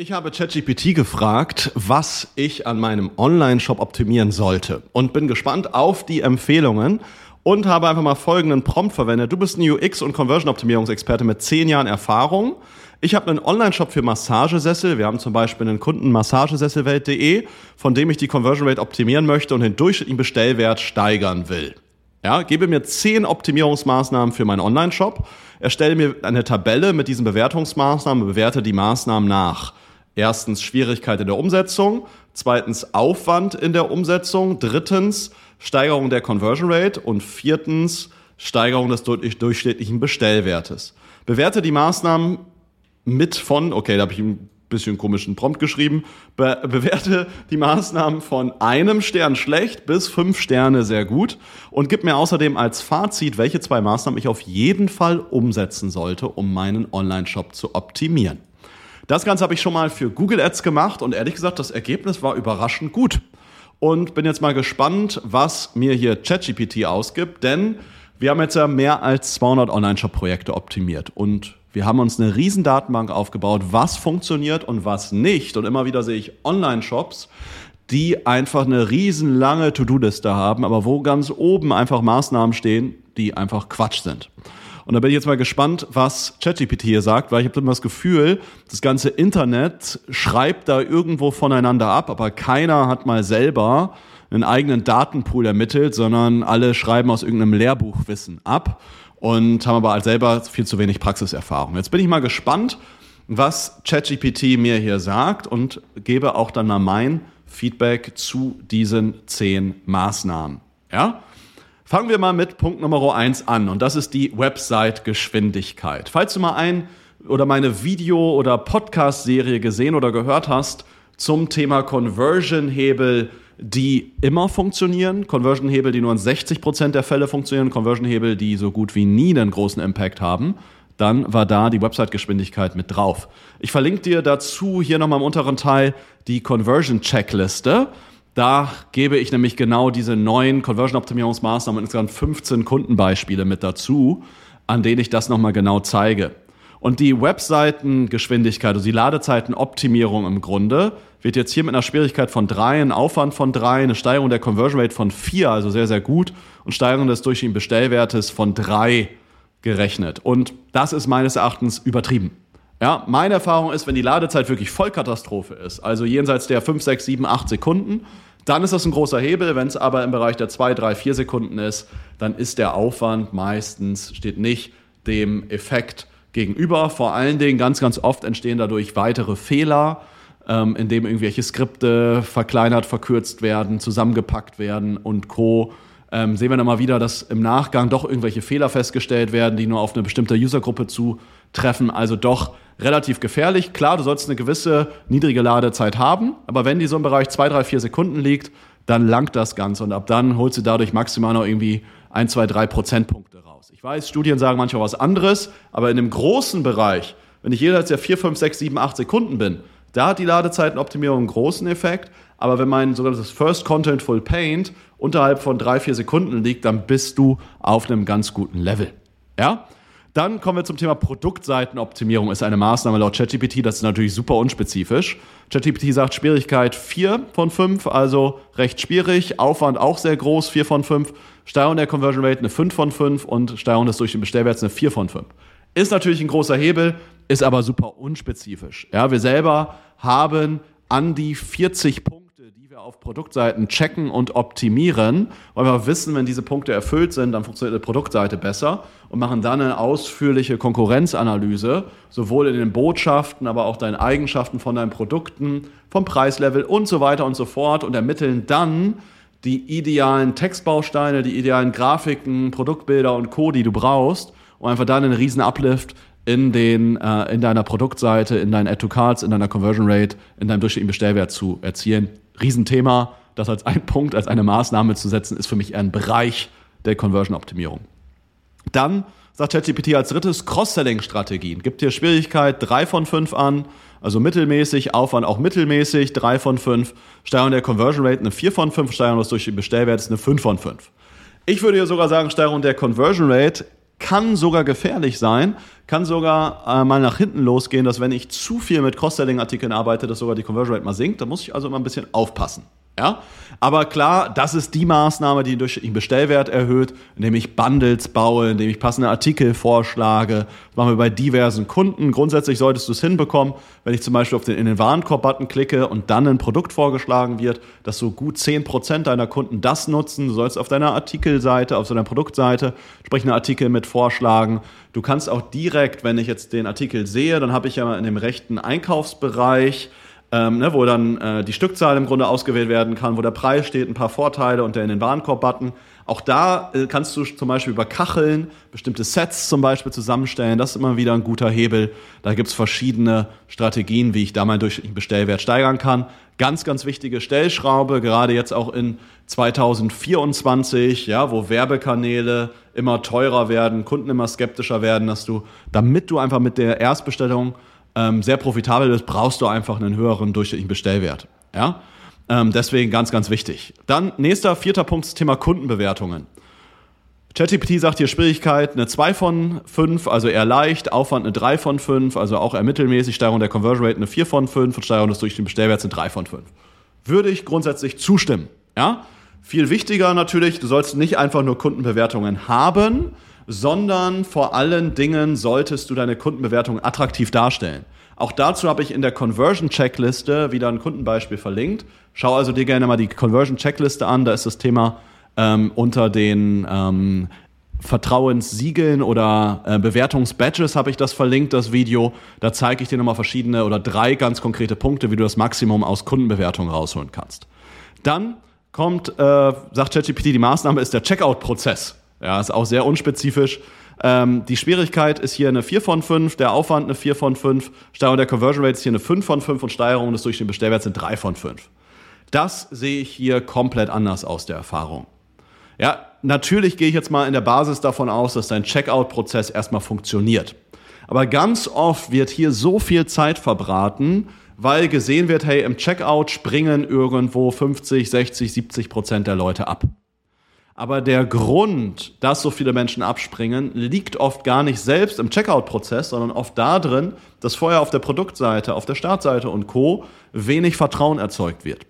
Ich habe ChatGPT gefragt, was ich an meinem Online-Shop optimieren sollte und bin gespannt auf die Empfehlungen und habe einfach mal folgenden Prompt verwendet. Du bist ein UX- und Conversion-Optimierungsexperte mit zehn Jahren Erfahrung. Ich habe einen Online-Shop für Massagesessel. Wir haben zum Beispiel einen Kunden massagesesselwelt.de, von dem ich die Conversion Rate optimieren möchte und den durchschnittlichen Bestellwert steigern will. Ja, gebe mir zehn Optimierungsmaßnahmen für meinen Online-Shop, erstelle mir eine Tabelle mit diesen Bewertungsmaßnahmen, bewerte die Maßnahmen nach. Erstens Schwierigkeit in der Umsetzung, zweitens Aufwand in der Umsetzung, drittens Steigerung der Conversion Rate und viertens Steigerung des durchschnittlichen Bestellwertes. Bewerte die Maßnahmen mit von, okay, da habe ich ein bisschen komischen Prompt geschrieben, be bewerte die Maßnahmen von einem Stern schlecht bis fünf Sterne sehr gut und gib mir außerdem als Fazit, welche zwei Maßnahmen ich auf jeden Fall umsetzen sollte, um meinen Online-Shop zu optimieren. Das Ganze habe ich schon mal für Google Ads gemacht und ehrlich gesagt, das Ergebnis war überraschend gut. Und bin jetzt mal gespannt, was mir hier ChatGPT ausgibt, denn wir haben jetzt ja mehr als 200 Online-Shop-Projekte optimiert und wir haben uns eine riesen Datenbank aufgebaut, was funktioniert und was nicht. Und immer wieder sehe ich Online-Shops, die einfach eine riesenlange To-Do-Liste haben, aber wo ganz oben einfach Maßnahmen stehen, die einfach Quatsch sind. Und da bin ich jetzt mal gespannt, was ChatGPT hier sagt, weil ich habe immer das Gefühl, das ganze Internet schreibt da irgendwo voneinander ab, aber keiner hat mal selber einen eigenen Datenpool ermittelt, sondern alle schreiben aus irgendeinem Lehrbuchwissen ab und haben aber selber viel zu wenig Praxiserfahrung. Jetzt bin ich mal gespannt, was ChatGPT mir hier sagt und gebe auch dann mal mein Feedback zu diesen zehn Maßnahmen. Ja? Fangen wir mal mit Punkt Nummer eins an und das ist die Website-Geschwindigkeit. Falls du mal ein oder meine Video- oder Podcast-Serie gesehen oder gehört hast zum Thema Conversion-Hebel, die immer funktionieren, Conversion-Hebel, die nur in 60 Prozent der Fälle funktionieren, Conversion-Hebel, die so gut wie nie einen großen Impact haben, dann war da die Website-Geschwindigkeit mit drauf. Ich verlinke dir dazu hier nochmal im unteren Teil die Conversion-Checkliste. Da gebe ich nämlich genau diese neuen Conversion-Optimierungsmaßnahmen, insgesamt 15 Kundenbeispiele mit dazu, an denen ich das nochmal genau zeige. Und die Webseitengeschwindigkeit, also die Ladezeitenoptimierung im Grunde, wird jetzt hier mit einer Schwierigkeit von drei, ein Aufwand von drei, eine Steigerung der Conversion Rate von vier, also sehr, sehr gut, und Steigerung des durchschnittlichen Bestellwertes von drei gerechnet. Und das ist meines Erachtens übertrieben. Ja, meine Erfahrung ist, wenn die Ladezeit wirklich Vollkatastrophe ist, also jenseits der 5, 6, 7, 8 Sekunden, dann ist das ein großer Hebel. Wenn es aber im Bereich der 2, 3, 4 Sekunden ist, dann ist der Aufwand meistens, steht nicht dem Effekt gegenüber. Vor allen Dingen ganz, ganz oft entstehen dadurch weitere Fehler, ähm, indem irgendwelche Skripte verkleinert, verkürzt werden, zusammengepackt werden und Co ähm, sehen wir dann mal wieder, dass im Nachgang doch irgendwelche Fehler festgestellt werden, die nur auf eine bestimmte Usergruppe zutreffen. Also doch relativ gefährlich. Klar, du sollst eine gewisse niedrige Ladezeit haben, aber wenn die so im Bereich zwei, drei, vier Sekunden liegt, dann langt das Ganze und ab dann holst du dadurch maximal noch irgendwie ein, zwei, drei Prozentpunkte raus. Ich weiß, Studien sagen manchmal was anderes, aber in dem großen Bereich, wenn ich der vier, fünf, sechs, sieben, acht Sekunden bin, da hat die Ladezeitenoptimierung einen großen Effekt. Aber wenn mein sogenanntes First Contentful Paint unterhalb von drei, vier Sekunden liegt, dann bist du auf einem ganz guten Level. Ja? Dann kommen wir zum Thema Produktseitenoptimierung. Ist eine Maßnahme laut ChatGPT. Das ist natürlich super unspezifisch. ChatGPT sagt Schwierigkeit 4 von 5, also recht schwierig. Aufwand auch sehr groß, 4 von 5. Steigerung der Conversion Rate eine 5 von 5 und Steigerung des durch den Bestellwerts eine 4 von 5. Ist natürlich ein großer Hebel, ist aber super unspezifisch. Ja, wir selber haben an die 40 Punkte auf Produktseiten checken und optimieren, weil wir wissen, wenn diese Punkte erfüllt sind, dann funktioniert eine Produktseite besser und machen dann eine ausführliche Konkurrenzanalyse, sowohl in den Botschaften, aber auch deinen Eigenschaften von deinen Produkten, vom Preislevel und so weiter und so fort und ermitteln dann die idealen Textbausteine, die idealen Grafiken, Produktbilder und Co., die du brauchst, um einfach dann einen riesen Uplift in, den, äh, in deiner Produktseite, in deinen Add-to-Cards, in deiner Conversion Rate, in deinem durchschnittlichen Bestellwert zu erzielen. Riesenthema, das als ein Punkt, als eine Maßnahme zu setzen, ist für mich eher ein Bereich der Conversion-Optimierung. Dann sagt ChatGPT als drittes Cross-Selling-Strategien. Gibt hier Schwierigkeit drei von fünf an, also mittelmäßig, Aufwand auch mittelmäßig, drei von fünf. Steigerung der Conversion Rate eine vier von fünf, Steigerung des durch den Bestellwert eine fünf von fünf. Ich würde hier sogar sagen, Steigerung der Conversion Rate kann sogar gefährlich sein, kann sogar äh, mal nach hinten losgehen, dass wenn ich zu viel mit Cross-Selling-Artikeln arbeite, dass sogar die Conversion Rate mal sinkt. Da muss ich also immer ein bisschen aufpassen. Ja? Aber klar, das ist die Maßnahme, die den Bestellwert erhöht, indem ich Bundles baue, indem ich passende Artikel vorschlage. Das machen wir bei diversen Kunden. Grundsätzlich solltest du es hinbekommen, wenn ich zum Beispiel auf den, in den Warenkorb-Button klicke und dann ein Produkt vorgeschlagen wird, dass so gut 10% deiner Kunden das nutzen. Du sollst auf deiner Artikelseite, auf deiner Produktseite entsprechende Artikel mit vorschlagen. Du kannst auch direkt, wenn ich jetzt den Artikel sehe, dann habe ich ja in dem rechten Einkaufsbereich ähm, ne, wo dann äh, die Stückzahl im Grunde ausgewählt werden kann, wo der Preis steht, ein paar Vorteile und der in den Warenkorb-Button. Auch da äh, kannst du zum Beispiel über Kacheln bestimmte Sets zum Beispiel zusammenstellen. Das ist immer wieder ein guter Hebel. Da gibt's verschiedene Strategien, wie ich da meinen durchschnittlichen Bestellwert steigern kann. Ganz, ganz wichtige Stellschraube, gerade jetzt auch in 2024, ja, wo Werbekanäle immer teurer werden, Kunden immer skeptischer werden, dass du, damit du einfach mit der Erstbestellung ähm, sehr profitabel bist, brauchst du einfach einen höheren durchschnittlichen Bestellwert. Ja? Ähm, deswegen ganz, ganz wichtig. Dann nächster, vierter Punkt, das Thema Kundenbewertungen. ChatGPT sagt hier Schwierigkeit eine 2 von 5, also eher leicht, Aufwand eine 3 von 5, also auch eher mittelmäßig, Steigerung der Conversion Rate eine 4 von 5 und Steigerung des durchschnittlichen Bestellwerts eine 3 von 5. Würde ich grundsätzlich zustimmen. Ja? Viel wichtiger natürlich, du sollst nicht einfach nur Kundenbewertungen haben, sondern vor allen Dingen solltest du deine Kundenbewertung attraktiv darstellen. Auch dazu habe ich in der Conversion Checkliste wieder ein Kundenbeispiel verlinkt. Schau also dir gerne mal die Conversion Checkliste an. Da ist das Thema ähm, unter den ähm, Vertrauenssiegeln oder äh, Bewertungsbadges habe ich das verlinkt, das Video. Da zeige ich dir nochmal verschiedene oder drei ganz konkrete Punkte, wie du das Maximum aus Kundenbewertungen rausholen kannst. Dann kommt, äh, sagt ChatGPT, die Maßnahme ist der Checkout-Prozess. Ja, ist auch sehr unspezifisch. Ähm, die Schwierigkeit ist hier eine 4 von 5, der Aufwand eine 4 von 5, Steigerung der Conversion Rate ist hier eine 5 von 5 und Steigerung des durchschnittlichen Bestellwerts sind 3 von 5. Das sehe ich hier komplett anders aus der Erfahrung. Ja, natürlich gehe ich jetzt mal in der Basis davon aus, dass dein Checkout-Prozess erstmal funktioniert. Aber ganz oft wird hier so viel Zeit verbraten, weil gesehen wird, hey, im Checkout springen irgendwo 50, 60, 70 Prozent der Leute ab. Aber der Grund, dass so viele Menschen abspringen, liegt oft gar nicht selbst im Checkout-Prozess, sondern oft darin, dass vorher auf der Produktseite, auf der Startseite und Co. wenig Vertrauen erzeugt wird.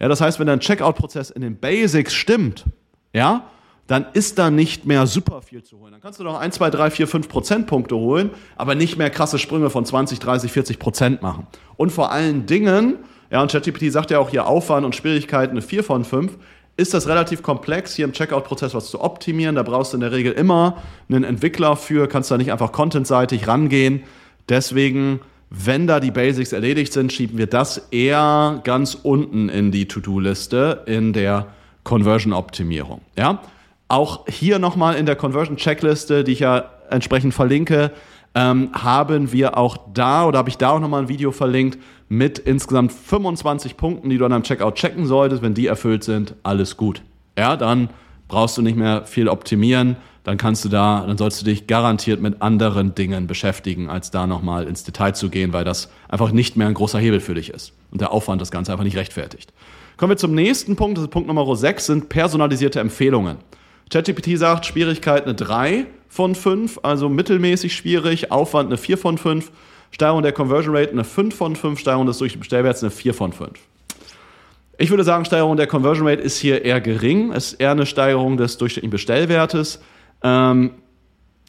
Ja, das heißt, wenn dein Checkout-Prozess in den Basics stimmt, ja, dann ist da nicht mehr super viel zu holen. Dann kannst du noch 1, 2, 3, 4, 5 Prozentpunkte holen, aber nicht mehr krasse Sprünge von 20, 30, 40 Prozent machen. Und vor allen Dingen, ja, und ChatGPT sagt ja auch hier Aufwand und Schwierigkeiten eine 4 von 5, ist das relativ komplex, hier im Checkout-Prozess was zu optimieren. Da brauchst du in der Regel immer einen Entwickler für, kannst da nicht einfach contentseitig rangehen. Deswegen, wenn da die Basics erledigt sind, schieben wir das eher ganz unten in die To-Do-Liste in der Conversion-Optimierung. Ja? Auch hier nochmal in der Conversion-Checkliste, die ich ja entsprechend verlinke, ähm, haben wir auch da oder habe ich da auch nochmal ein Video verlinkt mit insgesamt 25 Punkten, die du an einem Checkout checken solltest. Wenn die erfüllt sind, alles gut. Ja, dann brauchst du nicht mehr viel optimieren. Dann kannst du da, dann sollst du dich garantiert mit anderen Dingen beschäftigen, als da nochmal ins Detail zu gehen, weil das einfach nicht mehr ein großer Hebel für dich ist und der Aufwand das Ganze einfach nicht rechtfertigt. Kommen wir zum nächsten Punkt, das ist Punkt Nummer 6, sind personalisierte Empfehlungen. ChatGPT sagt, Schwierigkeit eine 3 von 5, also mittelmäßig schwierig, Aufwand eine 4 von 5, Steigerung der Conversion Rate eine 5 von 5, Steigerung des Durchschnittsbestellwerts eine 4 von 5. Ich würde sagen, Steigerung der Conversion Rate ist hier eher gering, ist eher eine Steigerung des durchschnittlichen Bestellwertes. Ähm,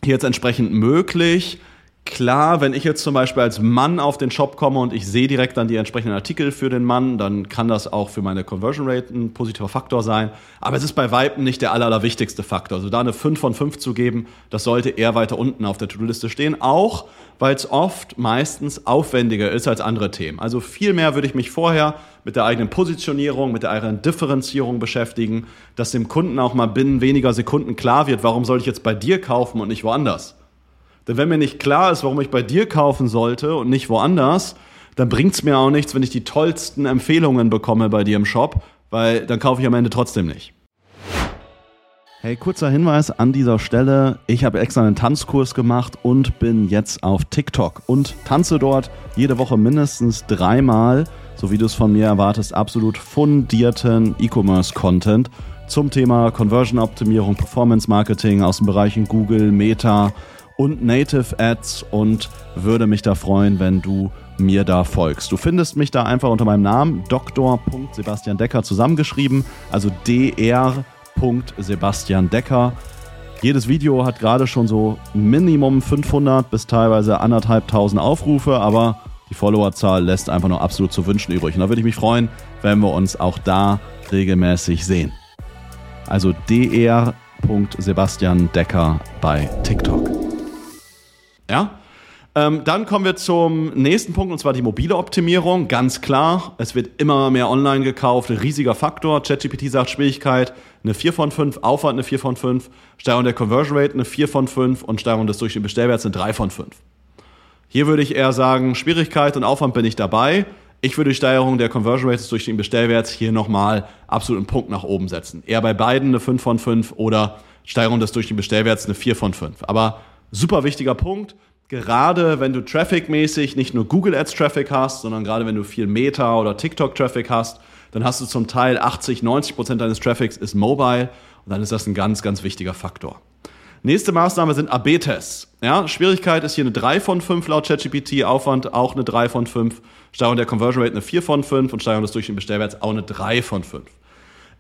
hier jetzt entsprechend möglich. Klar, wenn ich jetzt zum Beispiel als Mann auf den Shop komme und ich sehe direkt dann die entsprechenden Artikel für den Mann, dann kann das auch für meine Conversion Rate ein positiver Faktor sein. Aber es ist bei Weitem nicht der aller, allerwichtigste Faktor. Also da eine 5 von 5 zu geben, das sollte eher weiter unten auf der To-Do-Liste stehen. Auch, weil es oft meistens aufwendiger ist als andere Themen. Also viel mehr würde ich mich vorher mit der eigenen Positionierung, mit der eigenen Differenzierung beschäftigen, dass dem Kunden auch mal binnen weniger Sekunden klar wird, warum soll ich jetzt bei dir kaufen und nicht woanders. Denn wenn mir nicht klar ist, warum ich bei dir kaufen sollte und nicht woanders, dann bringt es mir auch nichts, wenn ich die tollsten Empfehlungen bekomme bei dir im Shop, weil dann kaufe ich am Ende trotzdem nicht. Hey, kurzer Hinweis an dieser Stelle. Ich habe extra einen Tanzkurs gemacht und bin jetzt auf TikTok und tanze dort jede Woche mindestens dreimal, so wie du es von mir erwartest, absolut fundierten E-Commerce-Content zum Thema Conversion-Optimierung, Performance-Marketing aus den Bereichen Google, Meta und Native Ads und würde mich da freuen, wenn du mir da folgst. Du findest mich da einfach unter meinem Namen Dr. Sebastian Decker zusammengeschrieben, also dr. Sebastian Decker. Jedes Video hat gerade schon so Minimum 500 bis teilweise anderthalbtausend Aufrufe, aber die Followerzahl lässt einfach nur absolut zu wünschen übrig. Und da würde ich mich freuen, wenn wir uns auch da regelmäßig sehen. Also dr. Sebastian Decker bei TikTok. Ja? Ähm, dann kommen wir zum nächsten Punkt, und zwar die mobile Optimierung. Ganz klar, es wird immer mehr online gekauft, ein riesiger Faktor. ChatGPT sagt Schwierigkeit eine 4 von 5, Aufwand eine 4 von 5, Steigerung der Conversion Rate eine 4 von 5 und Steigerung des durchschnittlichen Bestellwerts eine 3 von 5. Hier würde ich eher sagen, Schwierigkeit und Aufwand bin ich dabei. Ich würde die Steigerung der Conversion Rate des durchschnittlichen Bestellwerts hier nochmal absolut einen Punkt nach oben setzen. Eher bei beiden eine 5 von 5 oder Steigerung des durchschnittlichen Bestellwerts eine 4 von 5. Aber super wichtiger Punkt gerade wenn du Traffic-mäßig nicht nur Google Ads Traffic hast, sondern gerade wenn du viel Meta oder TikTok Traffic hast, dann hast du zum Teil 80, 90 Prozent deines Traffics ist mobile und dann ist das ein ganz, ganz wichtiger Faktor. Nächste Maßnahme sind AB-Tests. Ja, Schwierigkeit ist hier eine 3 von 5 laut ChatGPT, Aufwand auch eine 3 von 5, Steigerung der Conversion Rate eine 4 von 5 und Steigerung des durchschnittlichen Bestellwerts auch eine 3 von 5.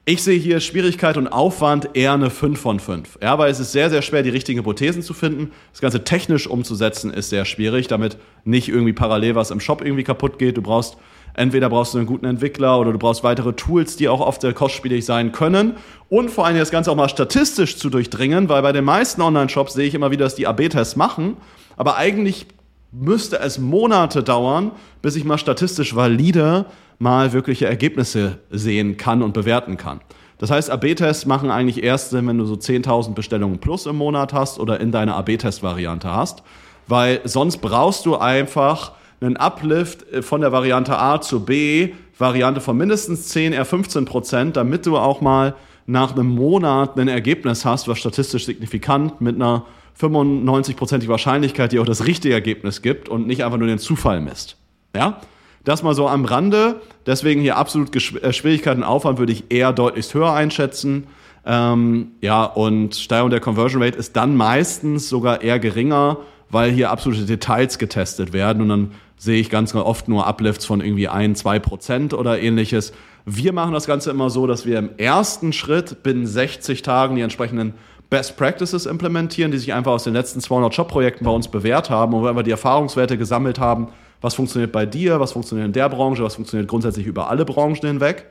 Ich sehe hier Schwierigkeit und Aufwand eher eine 5 von 5. Ja, weil es ist sehr, sehr schwer, die richtigen Hypothesen zu finden. Das Ganze technisch umzusetzen ist sehr schwierig, damit nicht irgendwie parallel was im Shop irgendwie kaputt geht. Du brauchst, entweder brauchst du einen guten Entwickler oder du brauchst weitere Tools, die auch oft sehr kostspielig sein können. Und vor allem das Ganze auch mal statistisch zu durchdringen, weil bei den meisten Online-Shops sehe ich immer wieder, dass die AB-Tests machen. Aber eigentlich müsste es Monate dauern, bis ich mal statistisch valide mal wirkliche Ergebnisse sehen kann und bewerten kann. Das heißt, AB-Tests machen eigentlich erst Sinn, wenn du so 10.000 Bestellungen plus im Monat hast oder in deiner AB-Test-Variante hast, weil sonst brauchst du einfach einen Uplift äh, von der Variante A zu B, Variante von mindestens 10, eher 15 Prozent, damit du auch mal nach einem Monat ein Ergebnis hast, was statistisch signifikant mit einer 95-prozentigen Wahrscheinlichkeit dir auch das richtige Ergebnis gibt und nicht einfach nur den Zufall misst. Ja? Das mal so am Rande. Deswegen hier absolut äh, Schwierigkeiten Aufwand würde ich eher deutlich höher einschätzen. Ähm, ja, und Steigerung der Conversion Rate ist dann meistens sogar eher geringer, weil hier absolute Details getestet werden. Und dann sehe ich ganz oft nur Uplifts von irgendwie ein, zwei Prozent oder ähnliches. Wir machen das Ganze immer so, dass wir im ersten Schritt binnen 60 Tagen die entsprechenden Best Practices implementieren, die sich einfach aus den letzten 200 Jobprojekten bei uns bewährt haben und wo wir die Erfahrungswerte gesammelt haben, was funktioniert bei dir, was funktioniert in der Branche, was funktioniert grundsätzlich über alle Branchen hinweg.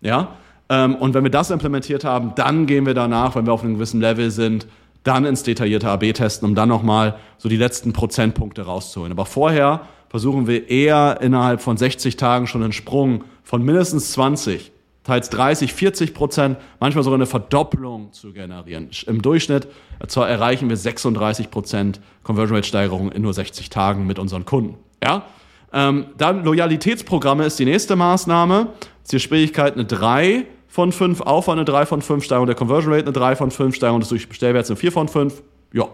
Ja? Ähm, und wenn wir das implementiert haben, dann gehen wir danach, wenn wir auf einem gewissen Level sind, dann ins detaillierte AB testen, um dann nochmal so die letzten Prozentpunkte rauszuholen. Aber vorher versuchen wir eher innerhalb von 60 Tagen schon einen Sprung von mindestens 20, teils 30, 40 Prozent, manchmal sogar eine Verdopplung zu generieren. Im Durchschnitt erreichen wir 36 Prozent Conversion Rate Steigerung in nur 60 Tagen mit unseren Kunden. Ja? Ähm, dann Loyalitätsprogramme ist die nächste Maßnahme. Die Schwierigkeit eine 3 von 5, Aufwand eine 3 von 5, Steigerung der Conversion Rate eine 3 von 5, Steigerung des Bestellwerts eine 4 von 5. Ja,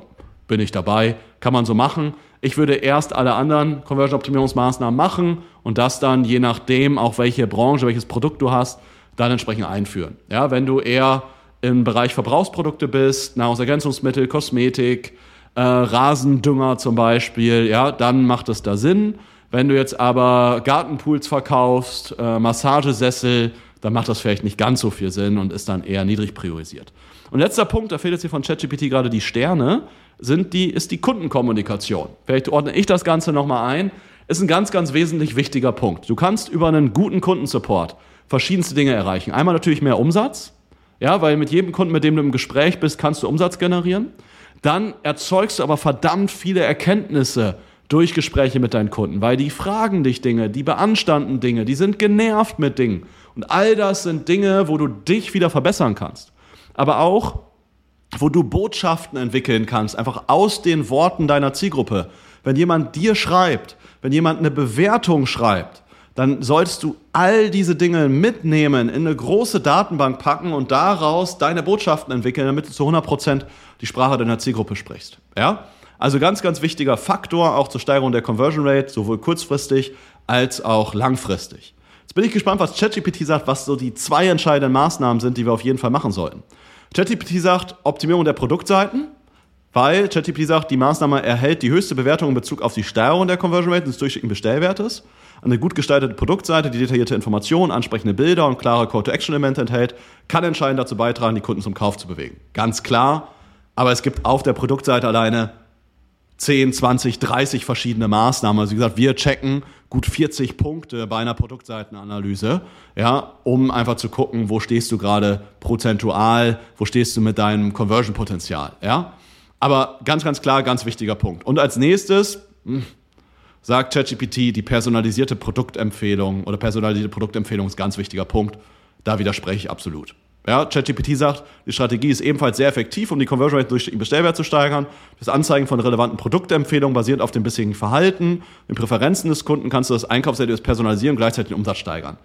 bin ich dabei. Kann man so machen. Ich würde erst alle anderen Conversion-Optimierungsmaßnahmen machen und das dann, je nachdem, auch welche Branche, welches Produkt du hast, dann entsprechend einführen. Ja, wenn du eher im Bereich Verbrauchsprodukte bist, Nahrungsergänzungsmittel, Kosmetik, äh, Rasendünger zum Beispiel, ja, dann macht es da Sinn. Wenn du jetzt aber Gartenpools verkaufst, äh, Massagesessel, dann macht das vielleicht nicht ganz so viel Sinn und ist dann eher niedrig priorisiert. Und letzter Punkt, da fehlt jetzt hier von ChatGPT gerade die Sterne, sind die, ist die Kundenkommunikation. Vielleicht ordne ich das Ganze nochmal ein. Ist ein ganz, ganz wesentlich wichtiger Punkt. Du kannst über einen guten Kundensupport verschiedenste Dinge erreichen. Einmal natürlich mehr Umsatz, ja, weil mit jedem Kunden, mit dem du im Gespräch bist, kannst du Umsatz generieren. Dann erzeugst du aber verdammt viele Erkenntnisse durch Gespräche mit deinen Kunden, weil die fragen dich Dinge, die beanstanden Dinge, die sind genervt mit Dingen. Und all das sind Dinge, wo du dich wieder verbessern kannst. Aber auch, wo du Botschaften entwickeln kannst, einfach aus den Worten deiner Zielgruppe. Wenn jemand dir schreibt, wenn jemand eine Bewertung schreibt, dann solltest du all diese Dinge mitnehmen, in eine große Datenbank packen und daraus deine Botschaften entwickeln, damit du zu 100% die Sprache deiner Zielgruppe sprichst. Ja? Also ganz, ganz wichtiger Faktor auch zur Steigerung der Conversion Rate, sowohl kurzfristig als auch langfristig. Jetzt bin ich gespannt, was ChatGPT sagt, was so die zwei entscheidenden Maßnahmen sind, die wir auf jeden Fall machen sollten. ChatGPT sagt Optimierung der Produktseiten, weil ChatGPT sagt, die Maßnahme erhält die höchste Bewertung in Bezug auf die Steuerung der Conversion Rate des durchschnittlichen Bestellwertes. Eine gut gestaltete Produktseite, die detaillierte Informationen, ansprechende Bilder und klare Call-to-Action-Elemente enthält, kann entscheidend dazu beitragen, die Kunden zum Kauf zu bewegen. Ganz klar, aber es gibt auf der Produktseite alleine 10, 20, 30 verschiedene Maßnahmen. Also wie gesagt, wir checken gut 40 Punkte bei einer Produktseitenanalyse, ja, um einfach zu gucken, wo stehst du gerade prozentual, wo stehst du mit deinem Conversion-Potenzial, ja. Aber ganz, ganz klar, ganz wichtiger Punkt. Und als nächstes, hm, sagt ChatGPT, die personalisierte Produktempfehlung oder personalisierte Produktempfehlung ist ein ganz wichtiger Punkt. Da widerspreche ich absolut. Ja, ChatGPT sagt, die Strategie ist ebenfalls sehr effektiv, um die Conversion Rate durch den Bestellwert zu steigern. Das Anzeigen von relevanten Produktempfehlungen basierend auf dem bisherigen Verhalten, den Präferenzen des Kunden kannst du das Einkaufserlebnis personalisieren und gleichzeitig den Umsatz steigern.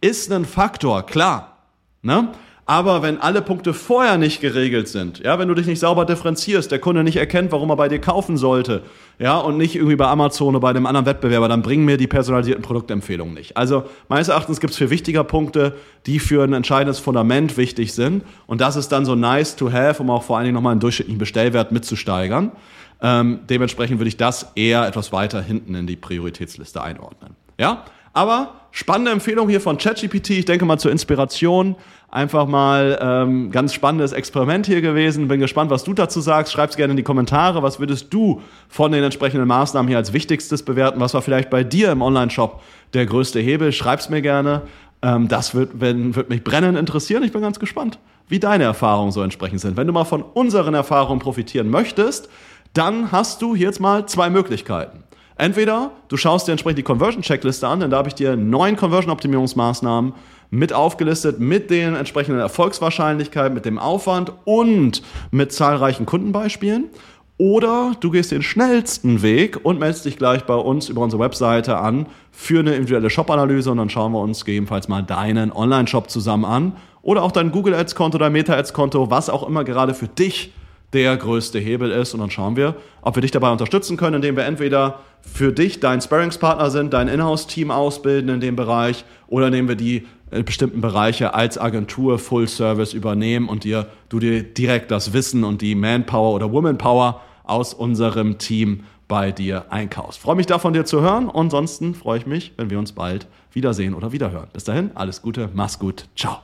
Ist ein Faktor, klar. Ne? Aber wenn alle Punkte vorher nicht geregelt sind, ja, wenn du dich nicht sauber differenzierst, der Kunde nicht erkennt, warum er bei dir kaufen sollte, ja, und nicht irgendwie bei Amazon oder bei dem anderen Wettbewerber, dann bringen mir die personalisierten Produktempfehlungen nicht. Also meines Erachtens gibt es vier wichtiger Punkte, die für ein entscheidendes Fundament wichtig sind. Und das ist dann so nice to have, um auch vor allen Dingen nochmal einen durchschnittlichen Bestellwert mitzusteigern. Ähm, dementsprechend würde ich das eher etwas weiter hinten in die Prioritätsliste einordnen. Ja, aber spannende Empfehlung hier von ChatGPT. Ich denke mal zur Inspiration. Einfach mal ähm, ganz spannendes Experiment hier gewesen. Bin gespannt, was du dazu sagst. Schreib's gerne in die Kommentare. Was würdest du von den entsprechenden Maßnahmen hier als wichtigstes bewerten? Was war vielleicht bei dir im Online-Shop der größte Hebel? Schreib's mir gerne. Ähm, das wird, wenn, wird mich brennend interessieren. Ich bin ganz gespannt, wie deine Erfahrungen so entsprechend sind. Wenn du mal von unseren Erfahrungen profitieren möchtest, dann hast du jetzt mal zwei Möglichkeiten. Entweder du schaust dir entsprechend die Conversion-Checkliste an, denn da habe ich dir neun Conversion-Optimierungsmaßnahmen mit aufgelistet, mit den entsprechenden Erfolgswahrscheinlichkeiten, mit dem Aufwand und mit zahlreichen Kundenbeispielen. Oder du gehst den schnellsten Weg und meldest dich gleich bei uns über unsere Webseite an für eine individuelle Shop-Analyse und dann schauen wir uns gegebenenfalls mal deinen Online-Shop zusammen an oder auch dein Google Ads-Konto, dein Meta Ads-Konto, was auch immer gerade für dich der größte Hebel ist. Und dann schauen wir, ob wir dich dabei unterstützen können, indem wir entweder für dich dein Sparringspartner sind, dein Inhouse-Team ausbilden in dem Bereich oder indem wir die äh, bestimmten Bereiche als Agentur Full Service übernehmen und dir, du dir direkt das Wissen und die Manpower oder Womanpower aus unserem Team bei dir einkaufst. Freue mich da von dir zu hören ansonsten freue ich mich, wenn wir uns bald wiedersehen oder wiederhören. Bis dahin, alles Gute, mach's gut, ciao.